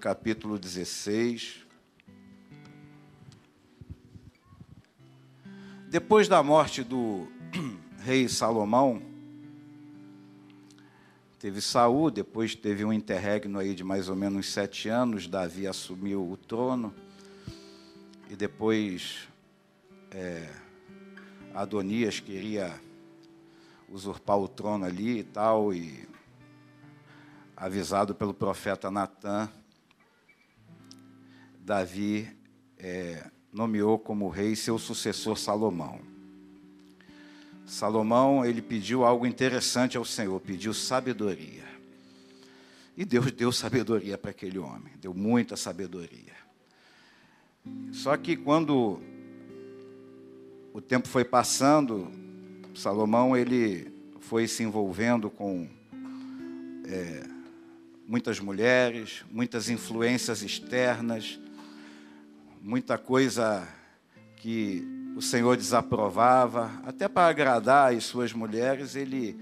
Capítulo 16. Depois da morte do rei Salomão, teve Saul, depois teve um interregno aí de mais ou menos sete anos, Davi assumiu o trono, e depois é, Adonias queria usurpar o trono ali e tal, e avisado pelo profeta Natã, Davi é, nomeou como rei seu sucessor Salomão. Salomão, ele pediu algo interessante ao Senhor, pediu sabedoria. E Deus deu sabedoria para aquele homem, deu muita sabedoria. Só que quando o tempo foi passando, Salomão ele foi se envolvendo com é, muitas mulheres, muitas influências externas, muita coisa que o Senhor desaprovava, até para agradar as suas mulheres, ele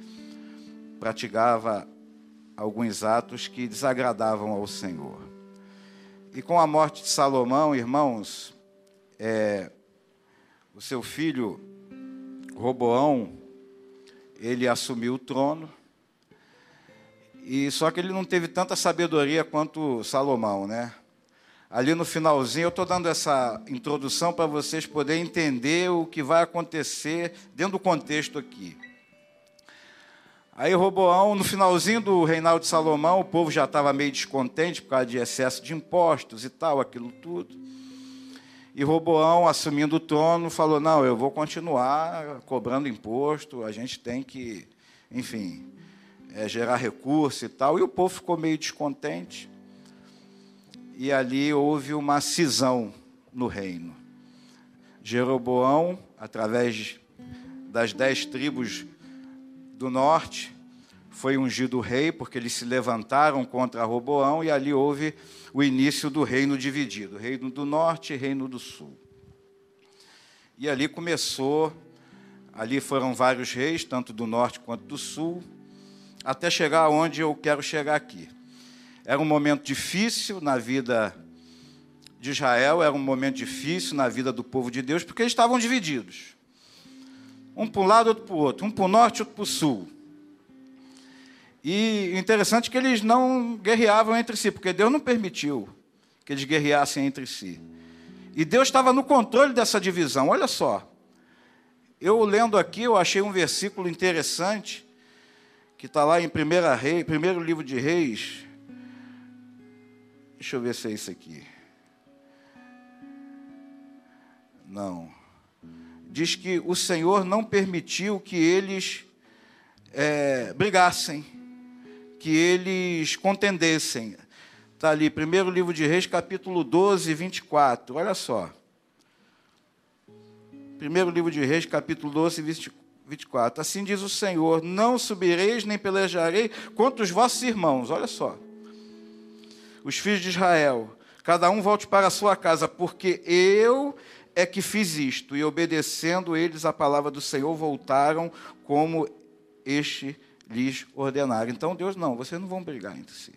praticava alguns atos que desagradavam ao Senhor. E com a morte de Salomão, irmãos, é, o seu filho Roboão, ele assumiu o trono, e só que ele não teve tanta sabedoria quanto Salomão, né? Ali no finalzinho, eu estou dando essa introdução para vocês poderem entender o que vai acontecer dentro do contexto aqui. Aí Roboão, no finalzinho do reinado de Salomão, o povo já estava meio descontente por causa de excesso de impostos e tal, aquilo tudo. E Roboão, assumindo o trono, falou: Não, eu vou continuar cobrando imposto, a gente tem que, enfim, é, gerar recurso e tal. E o povo ficou meio descontente e ali houve uma cisão no reino. Jeroboão, através das dez tribos do norte, foi ungido rei, porque eles se levantaram contra Roboão, e ali houve o início do reino dividido reino do norte e reino do sul. E ali começou, ali foram vários reis, tanto do norte quanto do sul, até chegar onde eu quero chegar aqui. Era um momento difícil na vida de Israel, era um momento difícil na vida do povo de Deus, porque eles estavam divididos. Um para um lado, outro para o outro. Um para o norte, outro para o sul. E interessante que eles não guerreavam entre si, porque Deus não permitiu que eles guerreassem entre si. E Deus estava no controle dessa divisão. Olha só. Eu lendo aqui, eu achei um versículo interessante, que está lá em primeira Rei, primeiro livro de Reis, Deixa eu ver se é isso aqui. Não. Diz que o Senhor não permitiu que eles é, brigassem, que eles contendessem. Está ali, primeiro livro de Reis, capítulo 12, 24. Olha só. Primeiro livro de Reis, capítulo 12, 24. Assim diz o Senhor: Não subireis nem pelejarei contra os vossos irmãos. Olha só os filhos de Israel, cada um volte para a sua casa, porque eu é que fiz isto. E obedecendo eles a palavra do Senhor, voltaram como este lhes ordenara. Então Deus, não, vocês não vão brigar entre si,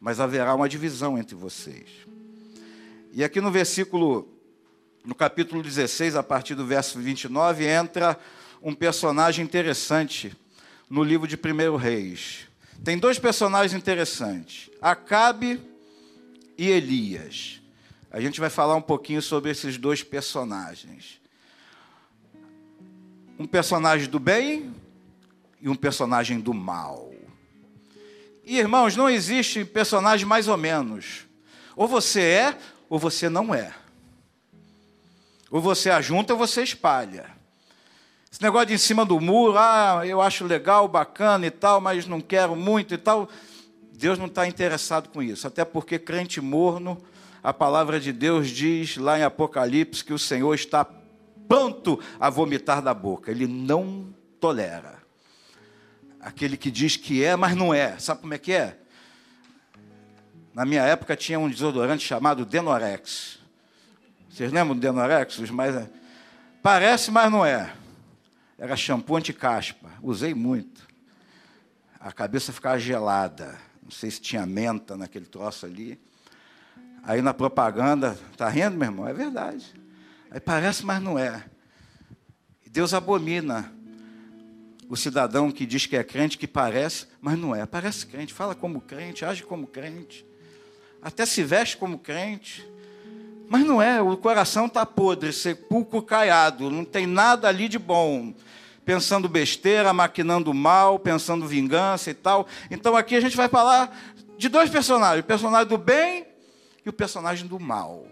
mas haverá uma divisão entre vocês. E aqui no versículo, no capítulo 16, a partir do verso 29, entra um personagem interessante no livro de 1 Reis. Tem dois personagens interessantes: Acabe e Elias. A gente vai falar um pouquinho sobre esses dois personagens. Um personagem do bem e um personagem do mal. E irmãos, não existe personagem mais ou menos. Ou você é, ou você não é. Ou você ajunta ou você espalha. Esse negócio de em cima do muro, ah, eu acho legal, bacana e tal, mas não quero muito e tal. Deus não está interessado com isso. Até porque crente morno, a palavra de Deus diz lá em Apocalipse que o Senhor está pronto a vomitar da boca. Ele não tolera. Aquele que diz que é, mas não é. Sabe como é que é? Na minha época tinha um desodorante chamado Denorex. Vocês lembram do Denorex? Os mais... Parece, mas não é. Era shampoo anti-caspa. Usei muito. A cabeça ficava gelada. Não sei se tinha menta naquele troço ali. Aí na propaganda, tá rindo, meu irmão? É verdade. Aí parece, mas não é. Deus abomina o cidadão que diz que é crente, que parece, mas não é. Parece crente, fala como crente, age como crente, até se veste como crente, mas não é. O coração está podre, sepulcro caiado, não tem nada ali de bom. Pensando besteira, maquinando mal, pensando vingança e tal. Então aqui a gente vai falar de dois personagens: o personagem do bem e o personagem do mal.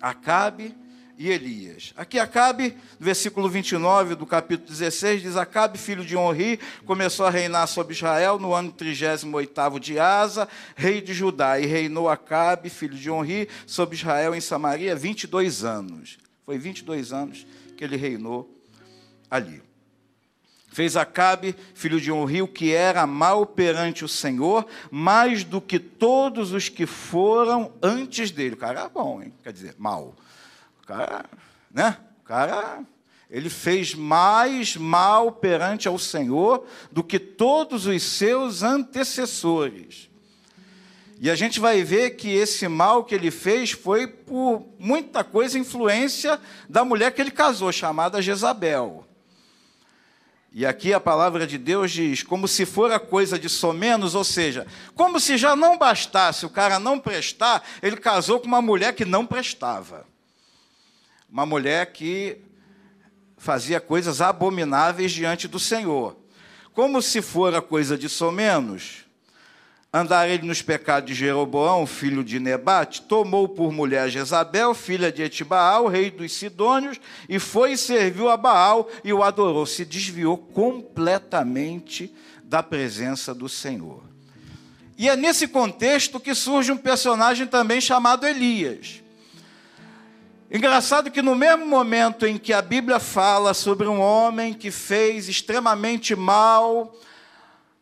Acabe e Elias. Aqui Acabe, no versículo 29 do capítulo 16, diz: Acabe, filho de Onri, começou a reinar sobre Israel no ano 38 de Asa, rei de Judá, e reinou Acabe, filho de Onri, sobre Israel em Samaria 22 anos. Foi 22 anos que ele reinou ali. Fez Acabe, filho de Onri, o que era mal perante o Senhor, mais do que todos os que foram antes dele. O cara era bom, hein? quer dizer, mal cara, né? O cara, ele fez mais mal perante ao Senhor do que todos os seus antecessores. E a gente vai ver que esse mal que ele fez foi por muita coisa influência da mulher que ele casou, chamada Jezabel. E aqui a palavra de Deus diz, como se for a coisa de somenos, ou seja, como se já não bastasse o cara não prestar, ele casou com uma mulher que não prestava uma mulher que fazia coisas abomináveis diante do Senhor. Como se fora coisa de somenos, andar ele nos pecados de Jeroboão, filho de Nebate, tomou por mulher Jezabel, filha de Etibaal, rei dos Sidônios, e foi e serviu a Baal e o adorou. Se desviou completamente da presença do Senhor. E é nesse contexto que surge um personagem também chamado Elias. Engraçado que no mesmo momento em que a Bíblia fala sobre um homem que fez extremamente mal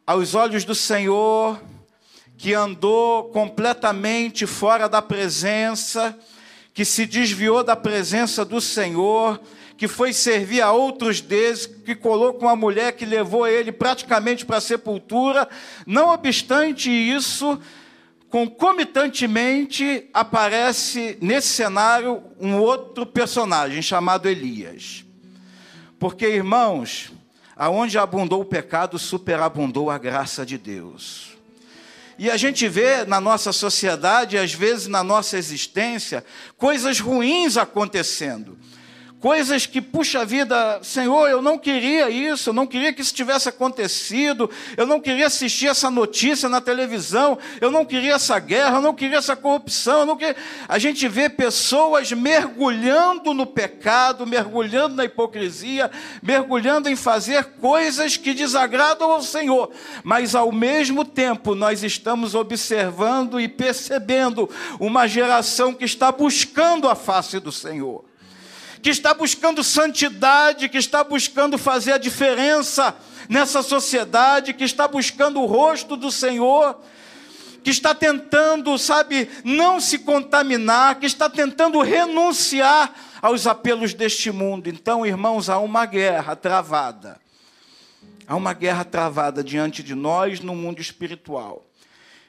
aos olhos do Senhor, que andou completamente fora da presença, que se desviou da presença do Senhor, que foi servir a outros deuses, que colocou uma mulher que levou ele praticamente para a sepultura. Não obstante isso, concomitantemente aparece nesse cenário um outro personagem chamado Elias. Porque, irmãos, aonde abundou o pecado, superabundou a graça de Deus. E a gente vê na nossa sociedade, às vezes na nossa existência, coisas ruins acontecendo coisas que, puxa vida, Senhor, eu não queria isso, eu não queria que isso tivesse acontecido, eu não queria assistir essa notícia na televisão, eu não queria essa guerra, eu não queria essa corrupção, eu não queria... a gente vê pessoas mergulhando no pecado, mergulhando na hipocrisia, mergulhando em fazer coisas que desagradam ao Senhor, mas ao mesmo tempo nós estamos observando e percebendo uma geração que está buscando a face do Senhor que está buscando santidade, que está buscando fazer a diferença nessa sociedade, que está buscando o rosto do Senhor, que está tentando, sabe, não se contaminar, que está tentando renunciar aos apelos deste mundo. Então, irmãos, há uma guerra travada. Há uma guerra travada diante de nós no mundo espiritual.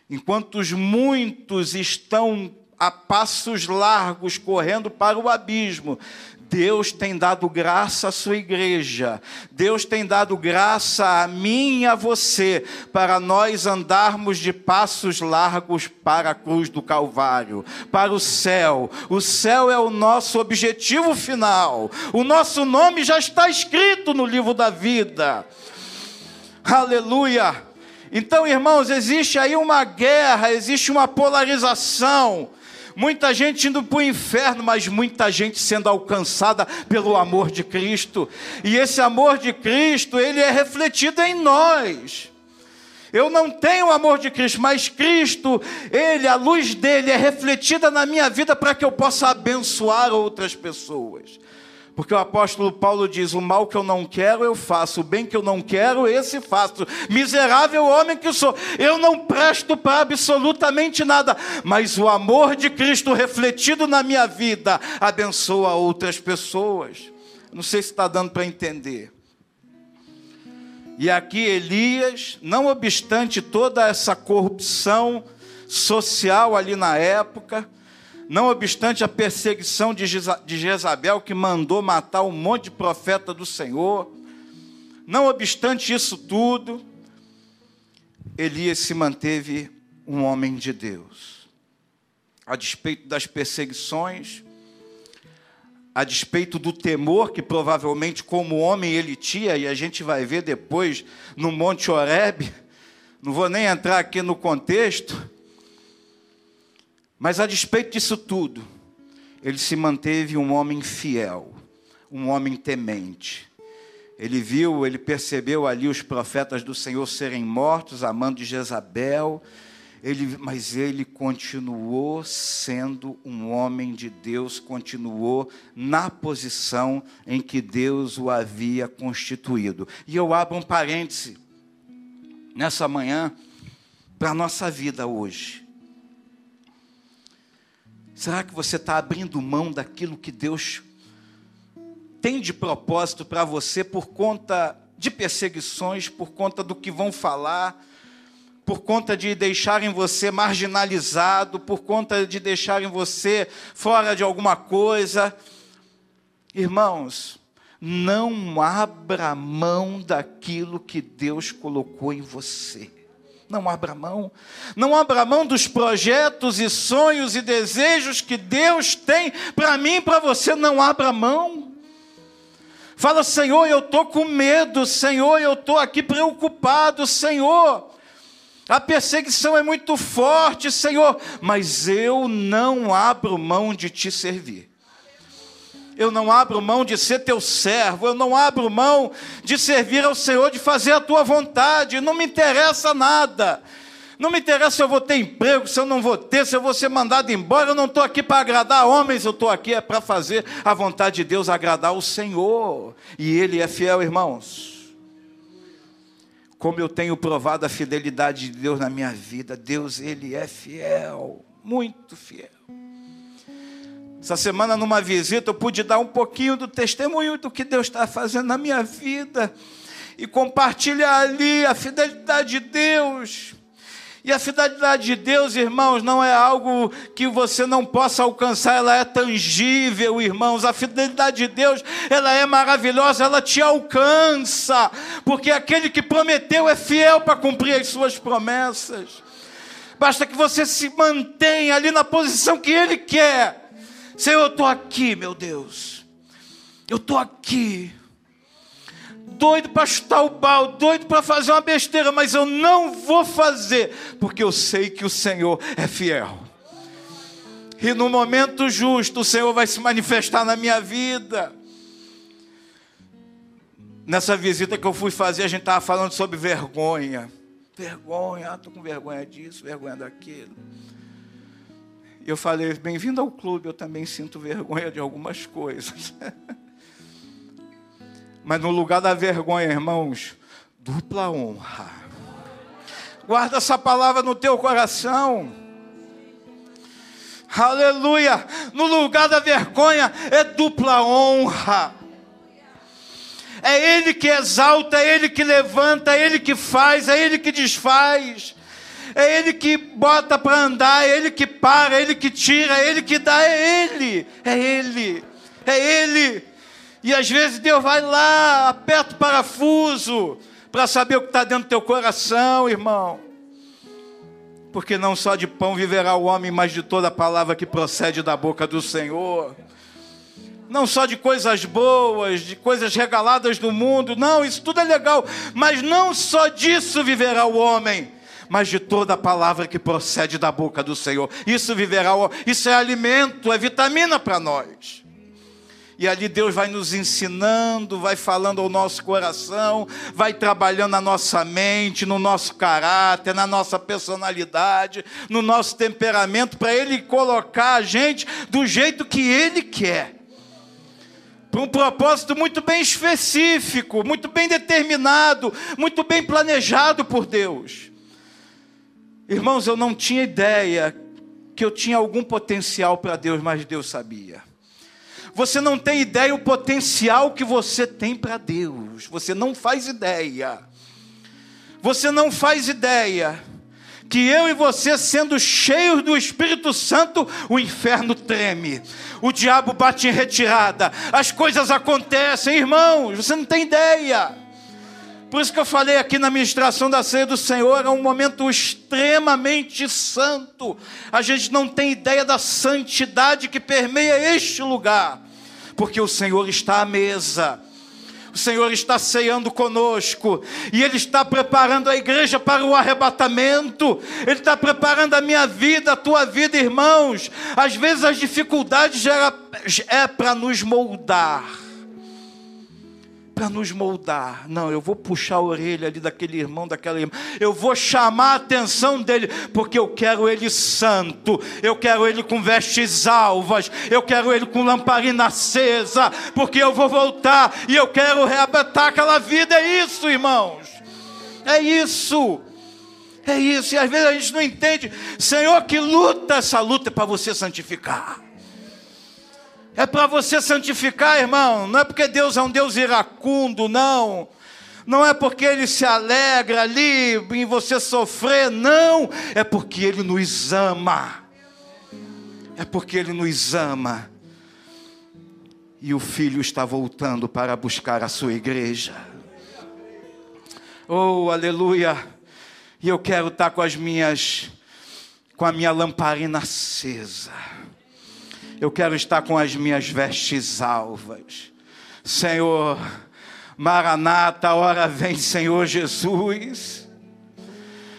Enquanto os muitos estão a passos largos correndo para o abismo, Deus tem dado graça à sua igreja, Deus tem dado graça a mim e a você, para nós andarmos de passos largos para a cruz do Calvário, para o céu. O céu é o nosso objetivo final, o nosso nome já está escrito no livro da vida. Aleluia! Então, irmãos, existe aí uma guerra, existe uma polarização muita gente indo para o inferno, mas muita gente sendo alcançada pelo amor de Cristo. E esse amor de Cristo, ele é refletido em nós. Eu não tenho o amor de Cristo, mas Cristo, Ele, a luz dele é refletida na minha vida para que eu possa abençoar outras pessoas. Porque o apóstolo Paulo diz: O mal que eu não quero, eu faço, o bem que eu não quero, esse faço. Miserável homem que sou, eu não presto para absolutamente nada, mas o amor de Cristo refletido na minha vida abençoa outras pessoas. Não sei se está dando para entender. E aqui Elias, não obstante toda essa corrupção social ali na época, não obstante a perseguição de Jezabel, que mandou matar um monte de profeta do Senhor, não obstante isso tudo, Elias se manteve um homem de Deus. A despeito das perseguições, a despeito do temor que provavelmente como homem ele tinha, e a gente vai ver depois no Monte Horebe, não vou nem entrar aqui no contexto, mas a despeito disso tudo, ele se manteve um homem fiel, um homem temente. Ele viu, ele percebeu ali os profetas do Senhor serem mortos, amando de Jezabel, ele, mas ele continuou sendo um homem de Deus, continuou na posição em que Deus o havia constituído. E eu abro um parêntese nessa manhã para a nossa vida hoje. Será que você está abrindo mão daquilo que Deus tem de propósito para você por conta de perseguições, por conta do que vão falar, por conta de deixarem você marginalizado, por conta de deixarem você fora de alguma coisa? Irmãos, não abra mão daquilo que Deus colocou em você. Não abra mão. Não abra mão dos projetos e sonhos e desejos que Deus tem para mim e para você. Não abra mão. Fala, Senhor, eu estou com medo. Senhor, eu estou aqui preocupado. Senhor, a perseguição é muito forte, Senhor, mas eu não abro mão de te servir eu não abro mão de ser teu servo, eu não abro mão de servir ao Senhor, de fazer a tua vontade, não me interessa nada. Não me interessa se eu vou ter emprego, se eu não vou ter, se eu vou ser mandado embora. Eu não estou aqui para agradar homens, eu estou aqui é para fazer a vontade de Deus, agradar o Senhor. E Ele é fiel, irmãos. Como eu tenho provado a fidelidade de Deus na minha vida, Deus, Ele é fiel, muito fiel. Essa semana, numa visita, eu pude dar um pouquinho do testemunho do que Deus está fazendo na minha vida e compartilhar ali a fidelidade de Deus. E a fidelidade de Deus, irmãos, não é algo que você não possa alcançar, ela é tangível, irmãos. A fidelidade de Deus, ela é maravilhosa, ela te alcança, porque aquele que prometeu é fiel para cumprir as suas promessas. Basta que você se mantenha ali na posição que Ele quer Senhor, eu estou aqui, meu Deus. Eu estou aqui. Doido para chutar o balde, doido para fazer uma besteira, mas eu não vou fazer, porque eu sei que o Senhor é fiel. E no momento justo, o Senhor vai se manifestar na minha vida. Nessa visita que eu fui fazer, a gente estava falando sobre vergonha. Vergonha, estou ah, com vergonha disso, vergonha daquilo eu falei, bem-vindo ao clube, eu também sinto vergonha de algumas coisas. Mas no lugar da vergonha, irmãos, dupla honra. Guarda essa palavra no teu coração. Aleluia! No lugar da vergonha é dupla honra. É Ele que exalta, é Ele que levanta, é Ele que faz, é Ele que desfaz é Ele que bota para andar, é Ele que para, é Ele que tira, é Ele que dá, é Ele, é Ele, é Ele. E às vezes Deus vai lá, aperta o parafuso, para saber o que está dentro do teu coração, irmão. Porque não só de pão viverá o homem, mas de toda a palavra que procede da boca do Senhor. Não só de coisas boas, de coisas regaladas do mundo, não, isso tudo é legal, mas não só disso viverá o homem, mas de toda palavra que procede da boca do Senhor. Isso viverá, isso é alimento, é vitamina para nós. E ali Deus vai nos ensinando, vai falando ao nosso coração, vai trabalhando na nossa mente, no nosso caráter, na nossa personalidade, no nosso temperamento, para Ele colocar a gente do jeito que Ele quer. Para um propósito muito bem específico, muito bem determinado, muito bem planejado por Deus. Irmãos, eu não tinha ideia que eu tinha algum potencial para Deus, mas Deus sabia. Você não tem ideia o potencial que você tem para Deus. Você não faz ideia. Você não faz ideia que eu e você, sendo cheios do Espírito Santo, o inferno treme, o diabo bate em retirada, as coisas acontecem, irmãos, você não tem ideia. Por isso que eu falei aqui na ministração da ceia do Senhor, é um momento extremamente santo. A gente não tem ideia da santidade que permeia este lugar, porque o Senhor está à mesa. O Senhor está ceando conosco e Ele está preparando a igreja para o arrebatamento. Ele está preparando a minha vida, a tua vida, irmãos. Às vezes as dificuldades é para nos moldar para nos moldar. Não, eu vou puxar a orelha ali daquele irmão, daquela irmã. Eu vou chamar a atenção dele, porque eu quero ele santo. Eu quero ele com vestes alvas. Eu quero ele com lamparina acesa, porque eu vou voltar e eu quero reabatar aquela vida. É isso, irmãos. É isso. É isso. E às vezes a gente não entende. Senhor, que luta essa luta é para você santificar. É para você santificar, irmão. Não é porque Deus é um Deus iracundo, não. Não é porque Ele se alegra ali em você sofrer, não. É porque Ele nos ama. É porque Ele nos ama. E o Filho está voltando para buscar a sua igreja. Oh, aleluia. E eu quero estar com as minhas, com a minha lamparina acesa eu quero estar com as minhas vestes alvas. Senhor, Maranata, hora vem, Senhor Jesus.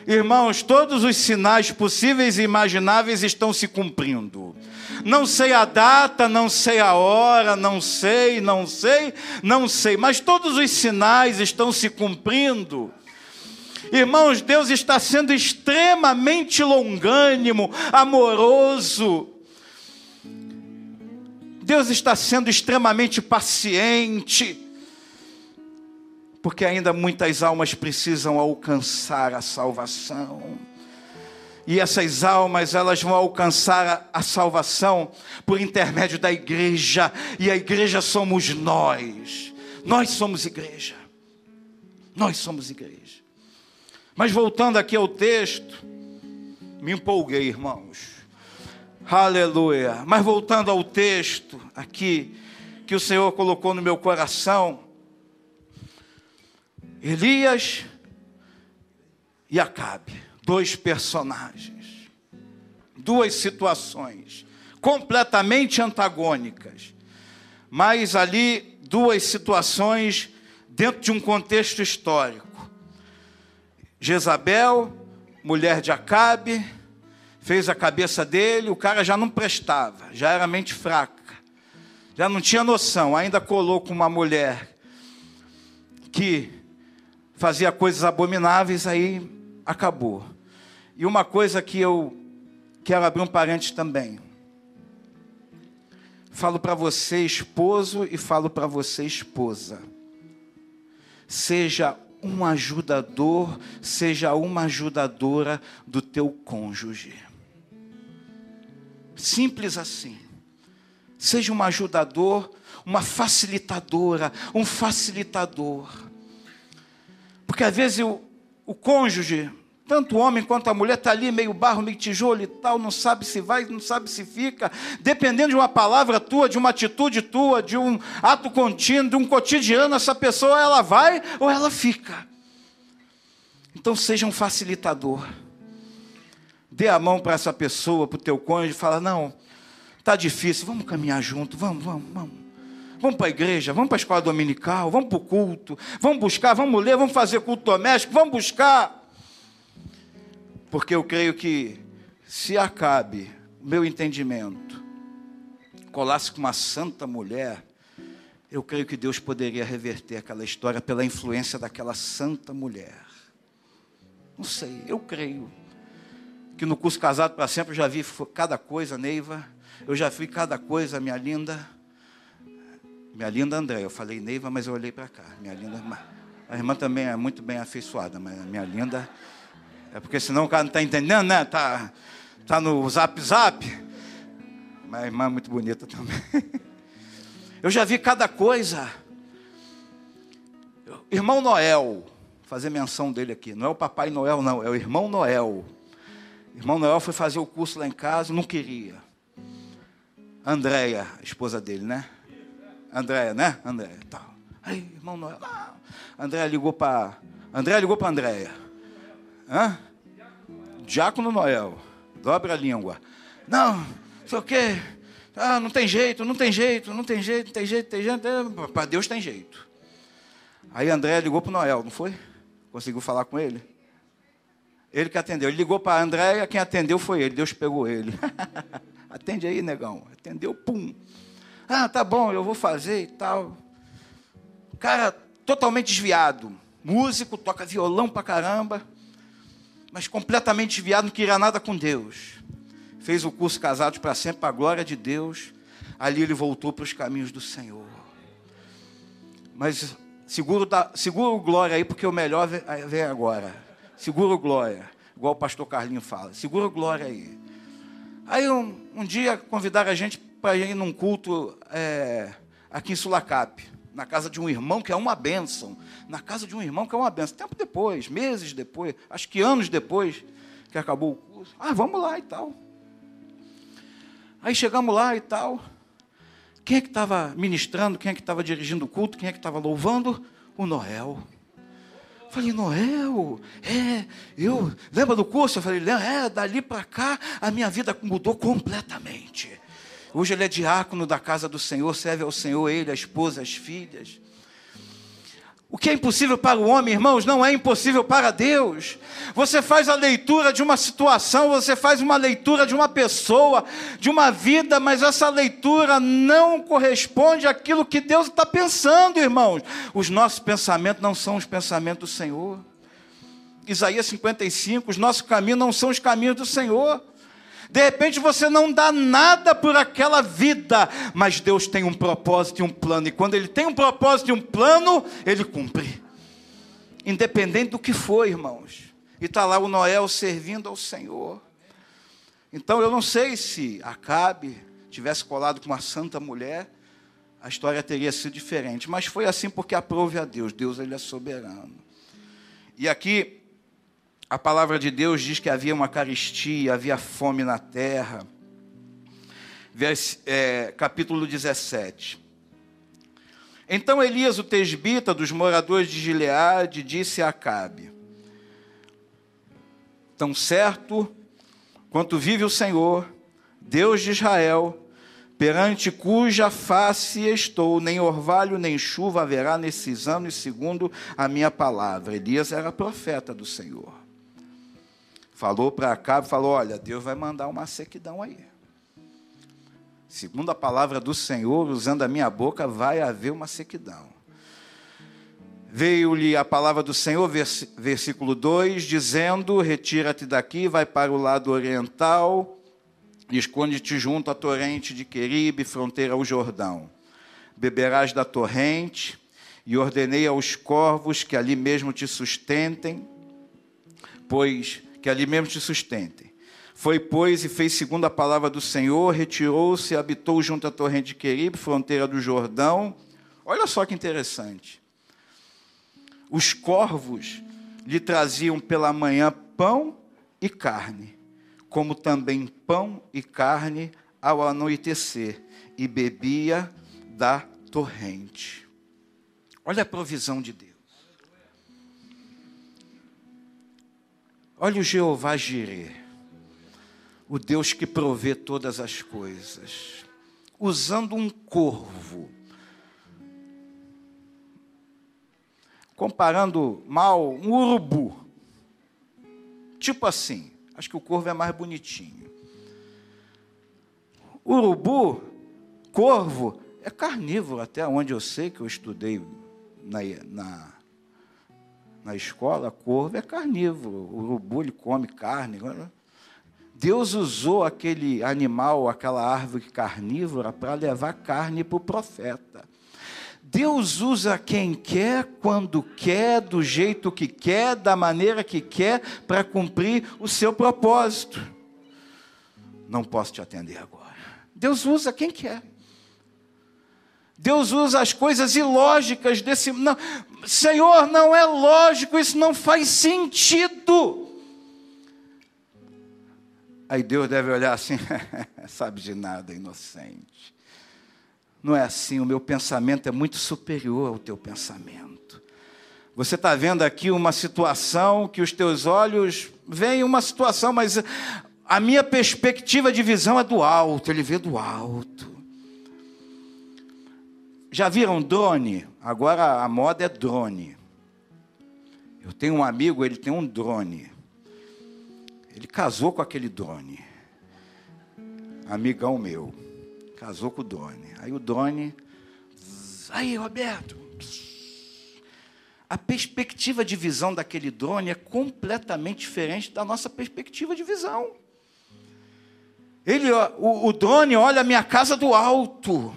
Irmãos, todos os sinais possíveis e imagináveis estão se cumprindo. Não sei a data, não sei a hora, não sei, não sei, não sei, mas todos os sinais estão se cumprindo. Irmãos, Deus está sendo extremamente longânimo, amoroso, Deus está sendo extremamente paciente, porque ainda muitas almas precisam alcançar a salvação. E essas almas, elas vão alcançar a salvação por intermédio da igreja, e a igreja somos nós. Nós somos igreja. Nós somos igreja. Mas voltando aqui ao texto, me empolguei, irmãos. Aleluia. Mas voltando ao texto aqui, que o Senhor colocou no meu coração, Elias e Acabe, dois personagens, duas situações completamente antagônicas, mas ali duas situações dentro de um contexto histórico. Jezabel, mulher de Acabe, fez a cabeça dele, o cara já não prestava, já era mente fraca, já não tinha noção, ainda colou com uma mulher que fazia coisas abomináveis, aí acabou. E uma coisa que eu quero abrir um parênteses também. Falo para você, esposo, e falo para você, esposa. Seja um ajudador, seja uma ajudadora do teu cônjuge. Simples assim. Seja um ajudador, uma facilitadora, um facilitador. Porque às vezes o, o cônjuge, tanto o homem quanto a mulher, está ali meio barro, meio tijolo e tal, não sabe se vai, não sabe se fica. Dependendo de uma palavra tua, de uma atitude tua, de um ato contínuo, de um cotidiano, essa pessoa ela vai ou ela fica. Então seja um facilitador dê a mão para essa pessoa, para o teu cônjuge, fala: não, tá difícil, vamos caminhar junto, vamos, vamos, vamos. Vamos para a igreja, vamos para a escola dominical, vamos para o culto, vamos buscar, vamos ler, vamos fazer culto doméstico, vamos buscar. Porque eu creio que se acabe o meu entendimento, colasse com uma santa mulher, eu creio que Deus poderia reverter aquela história pela influência daquela santa mulher. Não sei, eu creio que no curso Casado para Sempre eu já vi cada coisa, Neiva. Eu já vi cada coisa, minha linda. Minha linda André. Eu falei Neiva, mas eu olhei para cá. Minha linda. A irmã também é muito bem afeiçoada, mas minha linda. É porque senão o cara não está entendendo, né? Está tá no zap zap. Mas a irmã é muito bonita também. Eu já vi cada coisa. Irmão Noel, fazer menção dele aqui. Não é o Papai Noel, não, é o irmão Noel. Irmão Noel foi fazer o curso lá em casa, não queria. Andréia, esposa dele, né? Andréia, né? Andréia, tal. Aí, irmão Noel. Ah. Andréia ligou para. Andréia ligou para Andréia. Hã? Diácono Noel. Dobra a língua. Não, sei o quê. Ah, não tem jeito, não tem jeito, não tem jeito, não tem jeito, tem jeito. Para Deus tem jeito. Aí André ligou para o Noel, não foi? Conseguiu falar com ele? Ele que atendeu. Ele ligou para a Andréia, quem atendeu foi ele. Deus pegou ele. Atende aí, negão. Atendeu, pum. Ah, tá bom, eu vou fazer e tal. Cara totalmente desviado. Músico, toca violão pra caramba. Mas completamente desviado, não queria nada com Deus. Fez o curso Casados para Sempre, para a glória de Deus. Ali ele voltou para os caminhos do Senhor. Mas seguro, da, seguro glória aí, porque o melhor vem agora. Seguro glória, igual o pastor Carlinho fala. Seguro glória aí. Aí um, um dia convidaram a gente para ir num culto é, aqui em Sulacap, na casa de um irmão que é uma bênção. Na casa de um irmão que é uma bênção. Tempo depois, meses depois, acho que anos depois que acabou o curso. Ah, vamos lá e tal. Aí chegamos lá e tal. Quem é que estava ministrando? Quem é que estava dirigindo o culto? Quem é que estava louvando? O Noel. Falei, Noel, é, eu, lembra do curso? Eu falei, é, dali para cá a minha vida mudou completamente. Hoje ele é diácono da casa do Senhor, serve ao Senhor, ele, a esposa, as filhas. O que é impossível para o homem, irmãos, não é impossível para Deus. Você faz a leitura de uma situação, você faz uma leitura de uma pessoa, de uma vida, mas essa leitura não corresponde àquilo que Deus está pensando, irmãos. Os nossos pensamentos não são os pensamentos do Senhor. Isaías 55, os nossos caminhos não são os caminhos do Senhor. De repente você não dá nada por aquela vida, mas Deus tem um propósito e um plano, e quando Ele tem um propósito e um plano, Ele cumpre, independente do que for, irmãos. E está lá o Noel servindo ao Senhor. Então eu não sei se Acabe tivesse colado com uma santa mulher, a história teria sido diferente, mas foi assim porque aprove a Deus. Deus ele é soberano. E aqui a palavra de Deus diz que havia uma caristia, havia fome na terra. Vers, é, capítulo 17. Então Elias, o tesbita dos moradores de Gileade, disse a Acabe: Tão certo quanto vive o Senhor, Deus de Israel, perante cuja face estou, nem orvalho nem chuva haverá nesses anos, segundo a minha palavra. Elias era profeta do Senhor. Falou para Acabe, falou: Olha, Deus vai mandar uma sequidão aí. Segundo a palavra do Senhor, usando a minha boca, vai haver uma sequidão. Veio-lhe a palavra do Senhor, versículo 2, dizendo: Retira-te daqui, vai para o lado oriental, esconde-te junto à torrente de Queribe, fronteira ao Jordão. Beberás da torrente, e ordenei aos corvos que ali mesmo te sustentem, pois que ali mesmo te sustentem. Foi, pois, e fez segundo a palavra do Senhor, retirou-se e habitou junto à torrente de Queribe, fronteira do Jordão. Olha só que interessante. Os corvos lhe traziam pela manhã pão e carne, como também pão e carne ao anoitecer, e bebia da torrente. Olha a provisão de Deus. Olha o Jeová Jireh, o Deus que provê todas as coisas, usando um corvo. Comparando mal, um urubu. Tipo assim, acho que o corvo é mais bonitinho. Urubu, corvo, é carnívoro, até onde eu sei que eu estudei na, na na escola, corvo é carnívoro, o urubu ele come carne. Deus usou aquele animal, aquela árvore carnívora, para levar carne para o profeta. Deus usa quem quer, quando quer, do jeito que quer, da maneira que quer, para cumprir o seu propósito. Não posso te atender agora. Deus usa quem quer. Deus usa as coisas ilógicas desse. Não, Senhor, não é lógico, isso não faz sentido. Aí Deus deve olhar assim, sabe de nada, inocente. Não é assim, o meu pensamento é muito superior ao teu pensamento. Você está vendo aqui uma situação que os teus olhos veem uma situação, mas a minha perspectiva de visão é do alto, ele vê do alto. Já viram drone? Agora a moda é drone. Eu tenho um amigo, ele tem um drone. Ele casou com aquele drone. Amigão meu. Casou com o drone. Aí o drone. Aí, Roberto. A perspectiva de visão daquele drone é completamente diferente da nossa perspectiva de visão. Ele, o, o drone olha a minha casa do alto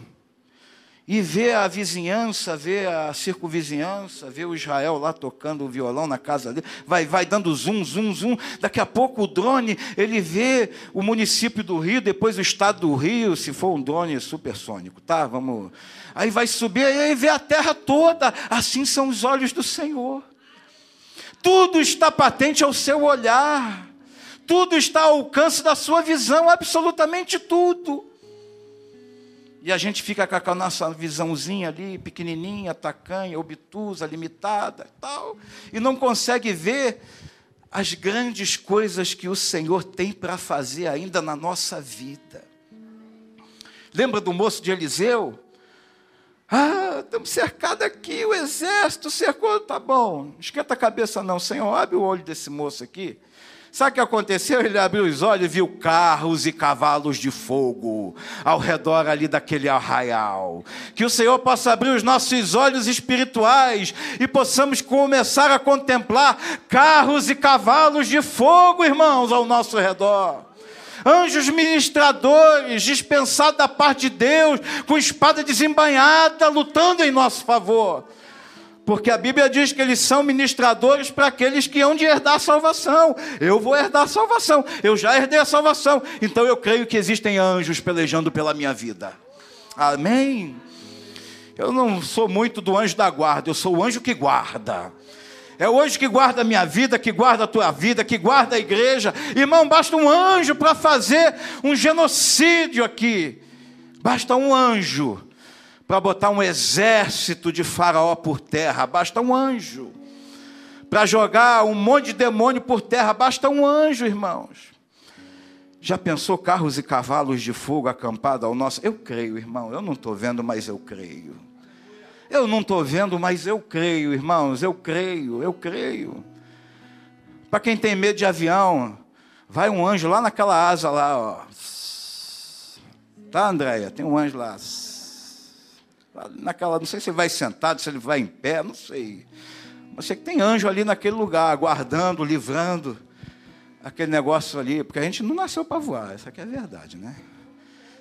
e vê a vizinhança, vê a circunvizinhança, vê o Israel lá tocando o violão na casa dele, vai, vai dando zoom, zoom, zoom. Daqui a pouco o drone, ele vê o município do Rio, depois o estado do Rio, se for um drone supersônico, tá? Vamos. Aí vai subir, aí vê a terra toda. Assim são os olhos do Senhor. Tudo está patente ao seu olhar. Tudo está ao alcance da sua visão, absolutamente tudo. E a gente fica com a nossa visãozinha ali, pequenininha, tacanha, obtusa, limitada tal, e não consegue ver as grandes coisas que o Senhor tem para fazer ainda na nossa vida. Lembra do moço de Eliseu? Ah, estamos cercados aqui, o exército cercou, tá bom, esquenta a cabeça não, Senhor, abre o olho desse moço aqui, Sabe o que aconteceu? Ele abriu os olhos e viu carros e cavalos de fogo ao redor ali daquele arraial. Que o Senhor possa abrir os nossos olhos espirituais e possamos começar a contemplar carros e cavalos de fogo, irmãos, ao nosso redor anjos ministradores, dispensados da parte de Deus, com espada desembanhada, lutando em nosso favor. Porque a Bíblia diz que eles são ministradores para aqueles que hão de herdar a salvação. Eu vou herdar a salvação. Eu já herdei a salvação. Então eu creio que existem anjos pelejando pela minha vida. Amém? Eu não sou muito do anjo da guarda, eu sou o anjo que guarda. É o anjo que guarda a minha vida, que guarda a tua vida, que guarda a igreja. Irmão, basta um anjo para fazer um genocídio aqui. Basta um anjo para botar um exército de Faraó por terra, basta um anjo. Para jogar um monte de demônio por terra, basta um anjo, irmãos. Já pensou carros e cavalos de fogo acampados ao nosso? Eu creio, irmão. Eu não estou vendo, mas eu creio. Eu não estou vendo, mas eu creio, irmãos. Eu creio, eu creio. Para quem tem medo de avião, vai um anjo lá naquela asa lá, ó. Tá, Andréia? Tem um anjo lá naquela, não sei se ele vai sentado, se ele vai em pé, não sei. Mas sei que tem anjo ali naquele lugar, guardando, livrando aquele negócio ali, porque a gente não nasceu para voar, essa aqui é a verdade, né?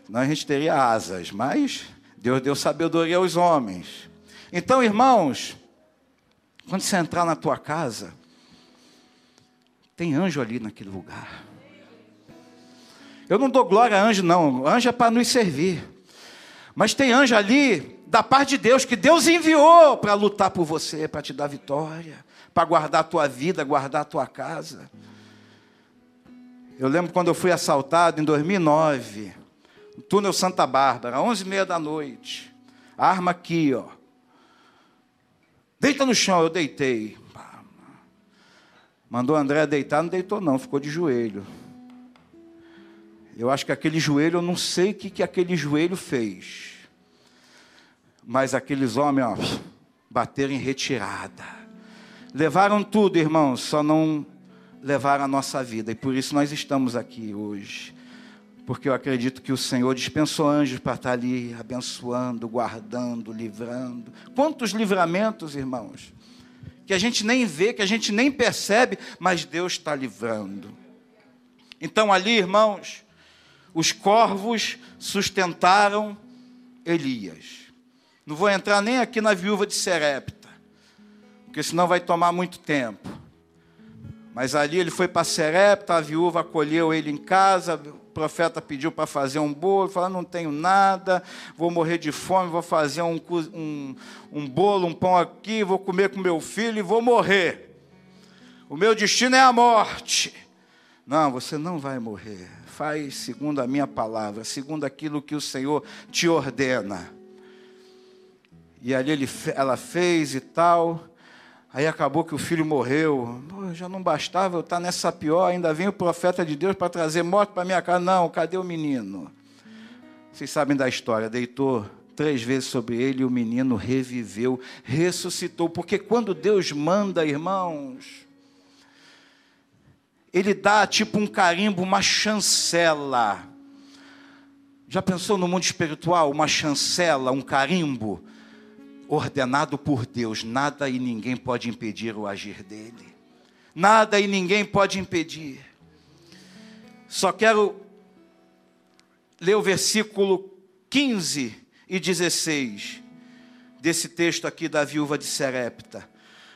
Senão a gente teria asas, mas Deus deu sabedoria aos homens. Então, irmãos, quando você entrar na tua casa, tem anjo ali naquele lugar. Eu não dou glória a anjo, não. Anjo é para nos servir. Mas tem anjo ali da parte de Deus, que Deus enviou para lutar por você, para te dar vitória, para guardar a tua vida, guardar a tua casa. Eu lembro quando eu fui assaltado em 2009, no túnel Santa Bárbara, 11 e meia da noite. Arma aqui, ó. Deita no chão, eu deitei. Mandou André deitar, não deitou não, ficou de joelho. Eu acho que aquele joelho, eu não sei o que, que aquele joelho fez. Mas aqueles homens, ó, bateram em retirada. Levaram tudo, irmãos, só não levaram a nossa vida. E por isso nós estamos aqui hoje. Porque eu acredito que o Senhor dispensou anjos para estar ali abençoando, guardando, livrando. Quantos livramentos, irmãos? Que a gente nem vê, que a gente nem percebe, mas Deus está livrando. Então ali, irmãos, os corvos sustentaram Elias. Não vou entrar nem aqui na viúva de Serepta, porque senão vai tomar muito tempo. Mas ali ele foi para Serepta, a viúva acolheu ele em casa, o profeta pediu para fazer um bolo, falou, não tenho nada, vou morrer de fome, vou fazer um, um, um bolo, um pão aqui, vou comer com meu filho e vou morrer. O meu destino é a morte. Não, você não vai morrer. Faz segundo a minha palavra, segundo aquilo que o Senhor te ordena. E ali ele, ela fez e tal. Aí acabou que o filho morreu. Pô, já não bastava eu estar nessa pior, ainda vem o profeta de Deus para trazer morte para minha casa. Não, cadê o menino? Vocês sabem da história. Deitou três vezes sobre ele e o menino reviveu, ressuscitou. Porque quando Deus manda, irmãos, ele dá tipo um carimbo, uma chancela. Já pensou no mundo espiritual? Uma chancela, um carimbo? Ordenado por Deus, nada e ninguém pode impedir o agir dele. Nada e ninguém pode impedir. Só quero ler o versículo 15 e 16 desse texto aqui da viúva de Serepta.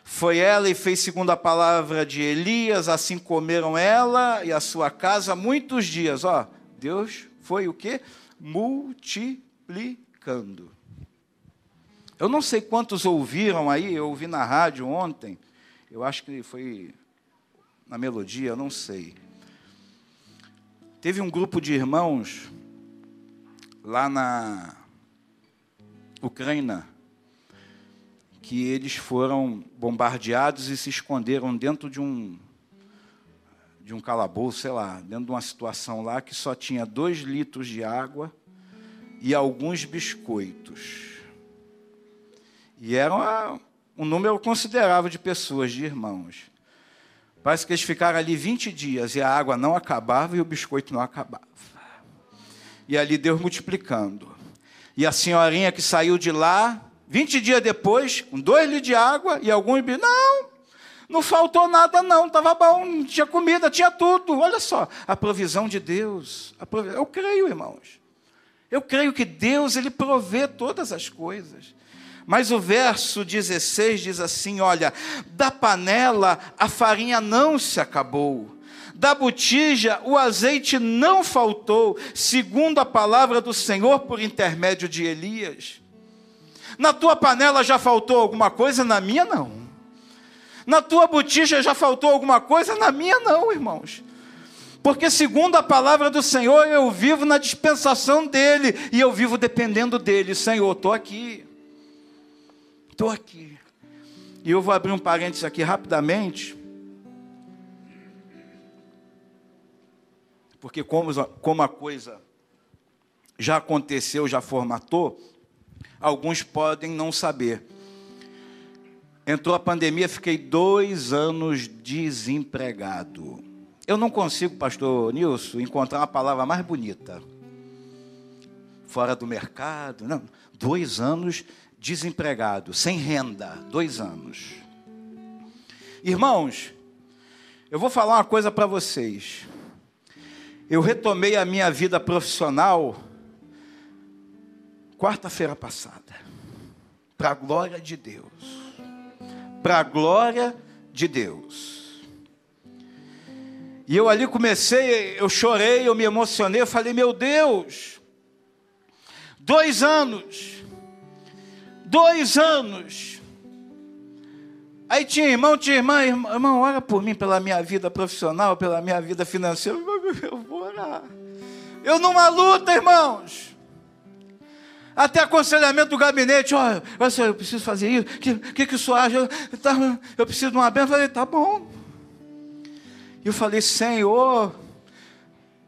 Foi ela e fez segundo a palavra de Elias, assim comeram ela e a sua casa muitos dias. Ó, Deus foi o que? Multiplicando. Eu não sei quantos ouviram aí, eu ouvi na rádio ontem, eu acho que foi na melodia, eu não sei. Teve um grupo de irmãos lá na Ucrânia que eles foram bombardeados e se esconderam dentro de um de um calabouço, sei lá, dentro de uma situação lá que só tinha dois litros de água e alguns biscoitos. E era uma, um número considerável de pessoas, de irmãos. Parece que eles ficaram ali 20 dias e a água não acabava e o biscoito não acabava. E ali Deus multiplicando. E a senhorinha que saiu de lá, 20 dias depois, com dois litros de água e alguns. Não, não faltou nada, não. Estava bom, tinha comida, tinha tudo. Olha só, a provisão de Deus. Eu creio, irmãos. Eu creio que Deus ele provê todas as coisas. Mas o verso 16 diz assim: Olha, da panela a farinha não se acabou, da botija o azeite não faltou, segundo a palavra do Senhor por intermédio de Elias. Na tua panela já faltou alguma coisa, na minha não. Na tua botija já faltou alguma coisa, na minha não, irmãos. Porque, segundo a palavra do Senhor, eu vivo na dispensação dEle e eu vivo dependendo dEle. Senhor, estou aqui. Estou aqui. E eu vou abrir um parênteses aqui rapidamente. Porque como, como a coisa já aconteceu, já formatou, alguns podem não saber. Entrou a pandemia, fiquei dois anos desempregado. Eu não consigo, pastor Nilson, encontrar uma palavra mais bonita. Fora do mercado. Não, dois anos desempregado, sem renda, dois anos. Irmãos, eu vou falar uma coisa para vocês. Eu retomei a minha vida profissional quarta-feira passada, para a glória de Deus. Para a glória de Deus. E eu ali comecei, eu chorei, eu me emocionei, eu falei, meu Deus, dois anos, dois anos. Aí tinha irmão, tinha irmã, irmão, ora por mim, pela minha vida profissional, pela minha vida financeira. Eu vou orar. Eu numa luta, irmãos. Até aconselhamento do gabinete, olha, eu preciso fazer isso, o que, que, que o senhor acha? Eu, tá, eu preciso de uma benção. Eu falei, tá bom. E eu falei, Senhor,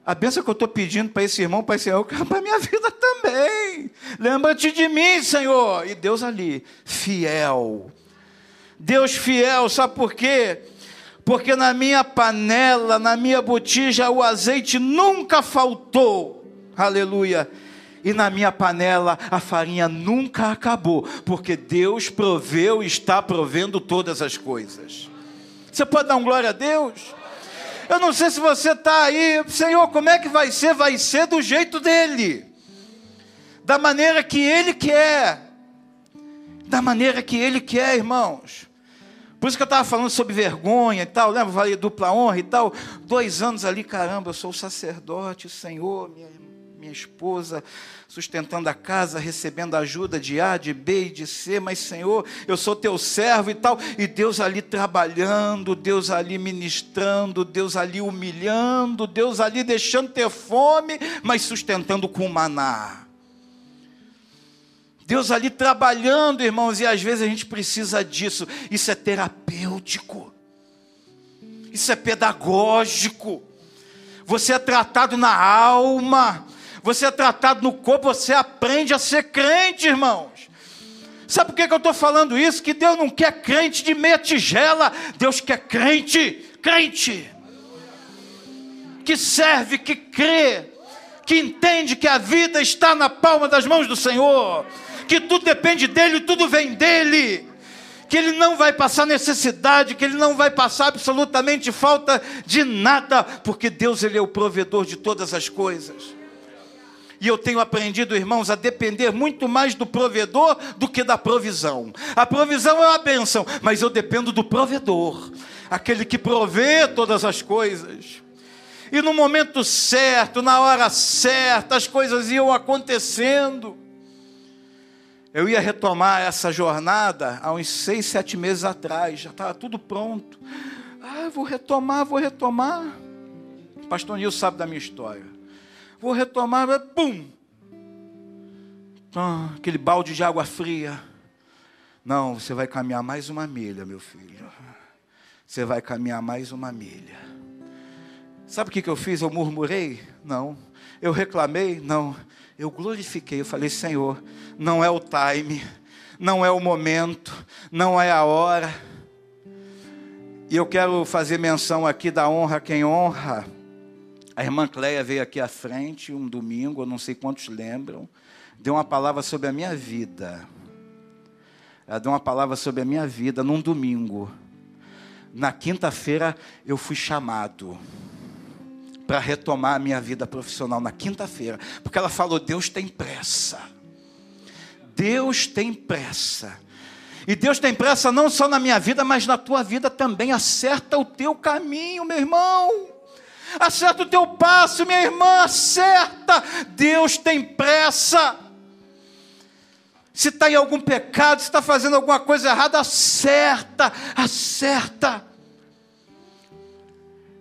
a benção que eu estou pedindo para esse irmão, para esse irmão, para a minha vida também. Lembra-te de mim, Senhor. E Deus ali, fiel. Deus fiel, sabe por quê? Porque na minha panela, na minha botija, o azeite nunca faltou. Aleluia. E na minha panela a farinha nunca acabou, porque Deus proveu e está provendo todas as coisas. Você pode dar um glória a Deus? Eu não sei se você está aí, Senhor, como é que vai ser? Vai ser do jeito dele, da maneira que ele quer, da maneira que ele quer, irmãos. Por isso que eu estava falando sobre vergonha e tal, lembra? Falei dupla honra e tal. Dois anos ali, caramba, eu sou sacerdote, Senhor, minha, minha esposa sustentando a casa, recebendo ajuda de A, de B e de C, mas Senhor, eu sou teu servo e tal. E Deus ali trabalhando, Deus ali ministrando, Deus ali humilhando, Deus ali deixando ter fome, mas sustentando com maná. Deus ali trabalhando, irmãos, e às vezes a gente precisa disso. Isso é terapêutico, isso é pedagógico. Você é tratado na alma, você é tratado no corpo, você aprende a ser crente, irmãos. Sabe por que, eu estou falando isso? Que Deus não quer crente de meia tigela, Deus quer crente, crente, que serve, que crê, que entende que a vida está na palma das mãos do Senhor que tudo depende dele, tudo vem dele, que ele não vai passar necessidade, que ele não vai passar absolutamente falta de nada, porque Deus ele é o provedor de todas as coisas. E eu tenho aprendido, irmãos, a depender muito mais do provedor do que da provisão. A provisão é uma bênção, mas eu dependo do provedor, aquele que provê todas as coisas. E no momento certo, na hora certa, as coisas iam acontecendo. Eu ia retomar essa jornada há uns seis, sete meses atrás, já estava tudo pronto. Ah, vou retomar, vou retomar. O pastor Nilson sabe da minha história. Vou retomar, pum! Ah, aquele balde de água fria. Não, você vai caminhar mais uma milha, meu filho. Você vai caminhar mais uma milha. Sabe o que, que eu fiz? Eu murmurei? Não. Eu reclamei? Não eu glorifiquei, eu falei, Senhor, não é o time, não é o momento, não é a hora. E eu quero fazer menção aqui da honra quem honra. A irmã Cleia veio aqui à frente um domingo, eu não sei quantos lembram, deu uma palavra sobre a minha vida. Ela deu uma palavra sobre a minha vida num domingo. Na quinta-feira eu fui chamado para retomar a minha vida profissional na quinta-feira, porque ela falou: Deus tem pressa. Deus tem pressa. E Deus tem pressa não só na minha vida, mas na tua vida também. Acerta o teu caminho, meu irmão. Acerta o teu passo, minha irmã. Acerta. Deus tem pressa. Se está em algum pecado, se está fazendo alguma coisa errada, acerta, acerta.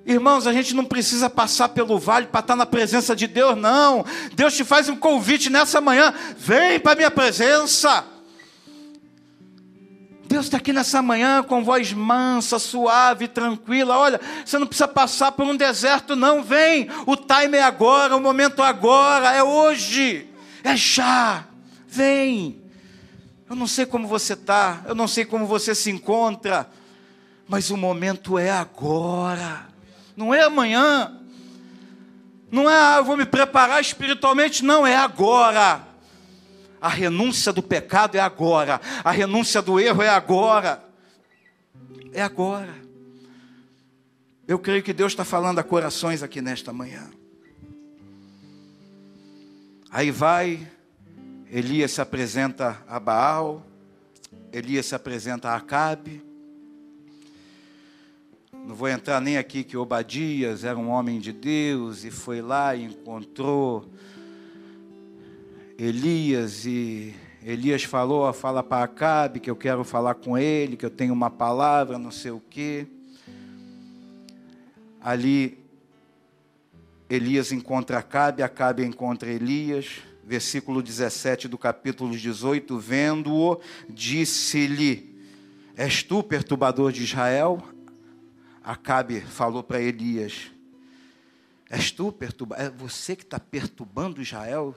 Irmãos, a gente não precisa passar pelo vale para estar na presença de Deus, não. Deus te faz um convite nessa manhã: vem para a minha presença. Deus está aqui nessa manhã com voz mansa, suave, tranquila. Olha, você não precisa passar por um deserto, não. Vem, o time é agora, o momento é agora, é hoje, é já. Vem. Eu não sei como você está, eu não sei como você se encontra, mas o momento é agora não é amanhã. Não é, ah, eu vou me preparar espiritualmente, não, é agora. A renúncia do pecado é agora. A renúncia do erro é agora. É agora. Eu creio que Deus está falando a corações aqui nesta manhã. Aí vai, Elias se apresenta a Baal, Elias se apresenta a Acabe, não vou entrar nem aqui que Obadias era um homem de Deus e foi lá e encontrou Elias e Elias falou, fala para Acabe que eu quero falar com ele, que eu tenho uma palavra, não sei o quê. Ali Elias encontra Acabe, Acabe encontra Elias. Versículo 17 do capítulo 18, vendo-o, disse-lhe: És tu perturbador de Israel? Acabe falou para Elias: És tu perturba? É você que está perturbando Israel?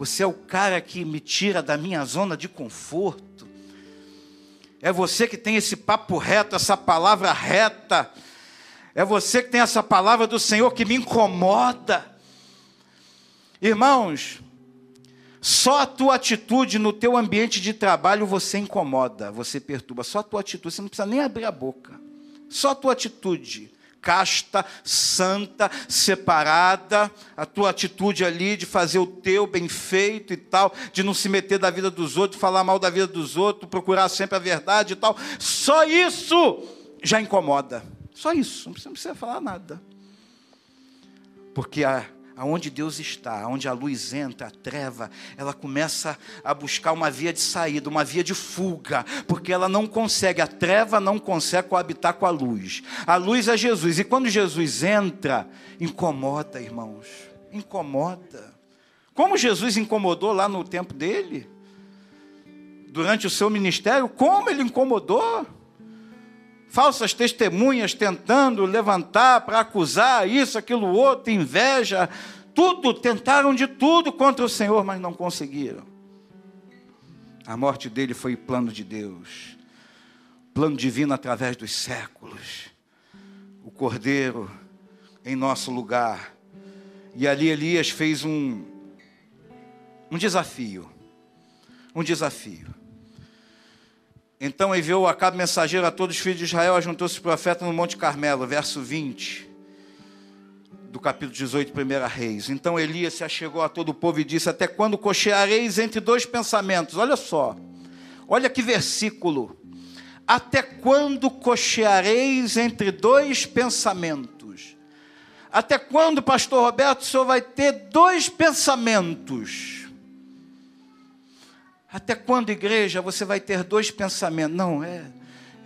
Você é o cara que me tira da minha zona de conforto. É você que tem esse papo reto, essa palavra reta. É você que tem essa palavra do Senhor que me incomoda. Irmãos, só a tua atitude no teu ambiente de trabalho você incomoda, você perturba. Só a tua atitude, você não precisa nem abrir a boca. Só a tua atitude casta, santa, separada, a tua atitude ali de fazer o teu bem feito e tal, de não se meter da vida dos outros, falar mal da vida dos outros, procurar sempre a verdade e tal. Só isso já incomoda. Só isso, não precisa falar nada. Porque a aonde Deus está, aonde a luz entra, a treva, ela começa a buscar uma via de saída, uma via de fuga, porque ela não consegue, a treva não consegue coabitar com a luz. A luz é Jesus, e quando Jesus entra, incomoda, irmãos, incomoda. Como Jesus incomodou lá no tempo dele, durante o seu ministério, como ele incomodou falsas testemunhas tentando levantar para acusar isso, aquilo, outro, inveja, tudo, tentaram de tudo contra o Senhor, mas não conseguiram. A morte dele foi plano de Deus, plano divino através dos séculos. O cordeiro em nosso lugar. E ali Elias fez um, um desafio. Um desafio. Então enviou Acabe mensageiro a todos os filhos de Israel, ajuntou-se o profeta no Monte Carmelo, verso 20, do capítulo 18, 1 Reis. Então Elias se achegou a todo o povo e disse: Até quando cocheareis entre dois pensamentos? Olha só, olha que versículo. Até quando cocheareis entre dois pensamentos? Até quando, pastor Roberto, o senhor vai ter dois pensamentos? Até quando, igreja, você vai ter dois pensamentos? Não, é,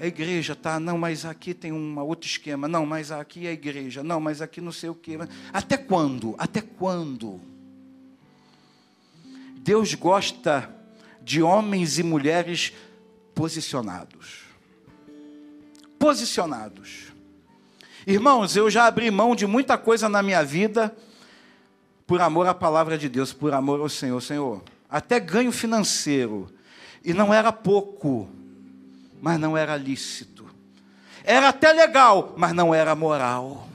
é igreja, tá? Não, mas aqui tem um outro esquema. Não, mas aqui é igreja. Não, mas aqui não sei o quê. Até quando? Até quando? Deus gosta de homens e mulheres posicionados. Posicionados. Irmãos, eu já abri mão de muita coisa na minha vida por amor à palavra de Deus, por amor ao Senhor. Senhor, até ganho financeiro. E não era pouco, mas não era lícito. Era até legal, mas não era moral.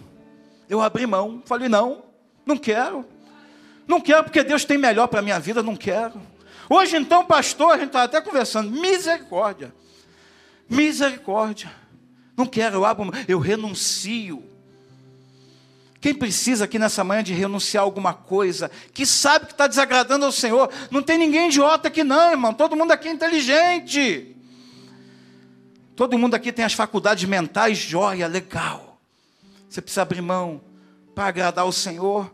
Eu abri mão, falei: não, não quero. Não quero porque Deus tem melhor para a minha vida, não quero. Hoje, então, pastor, a gente está até conversando, misericórdia. Misericórdia. Não quero, eu abro, eu renuncio. Quem precisa aqui nessa manhã de renunciar a alguma coisa, que sabe que está desagradando ao Senhor, não tem ninguém idiota aqui, não, irmão. Todo mundo aqui é inteligente. Todo mundo aqui tem as faculdades mentais, joia, legal. Você precisa abrir mão para agradar o Senhor.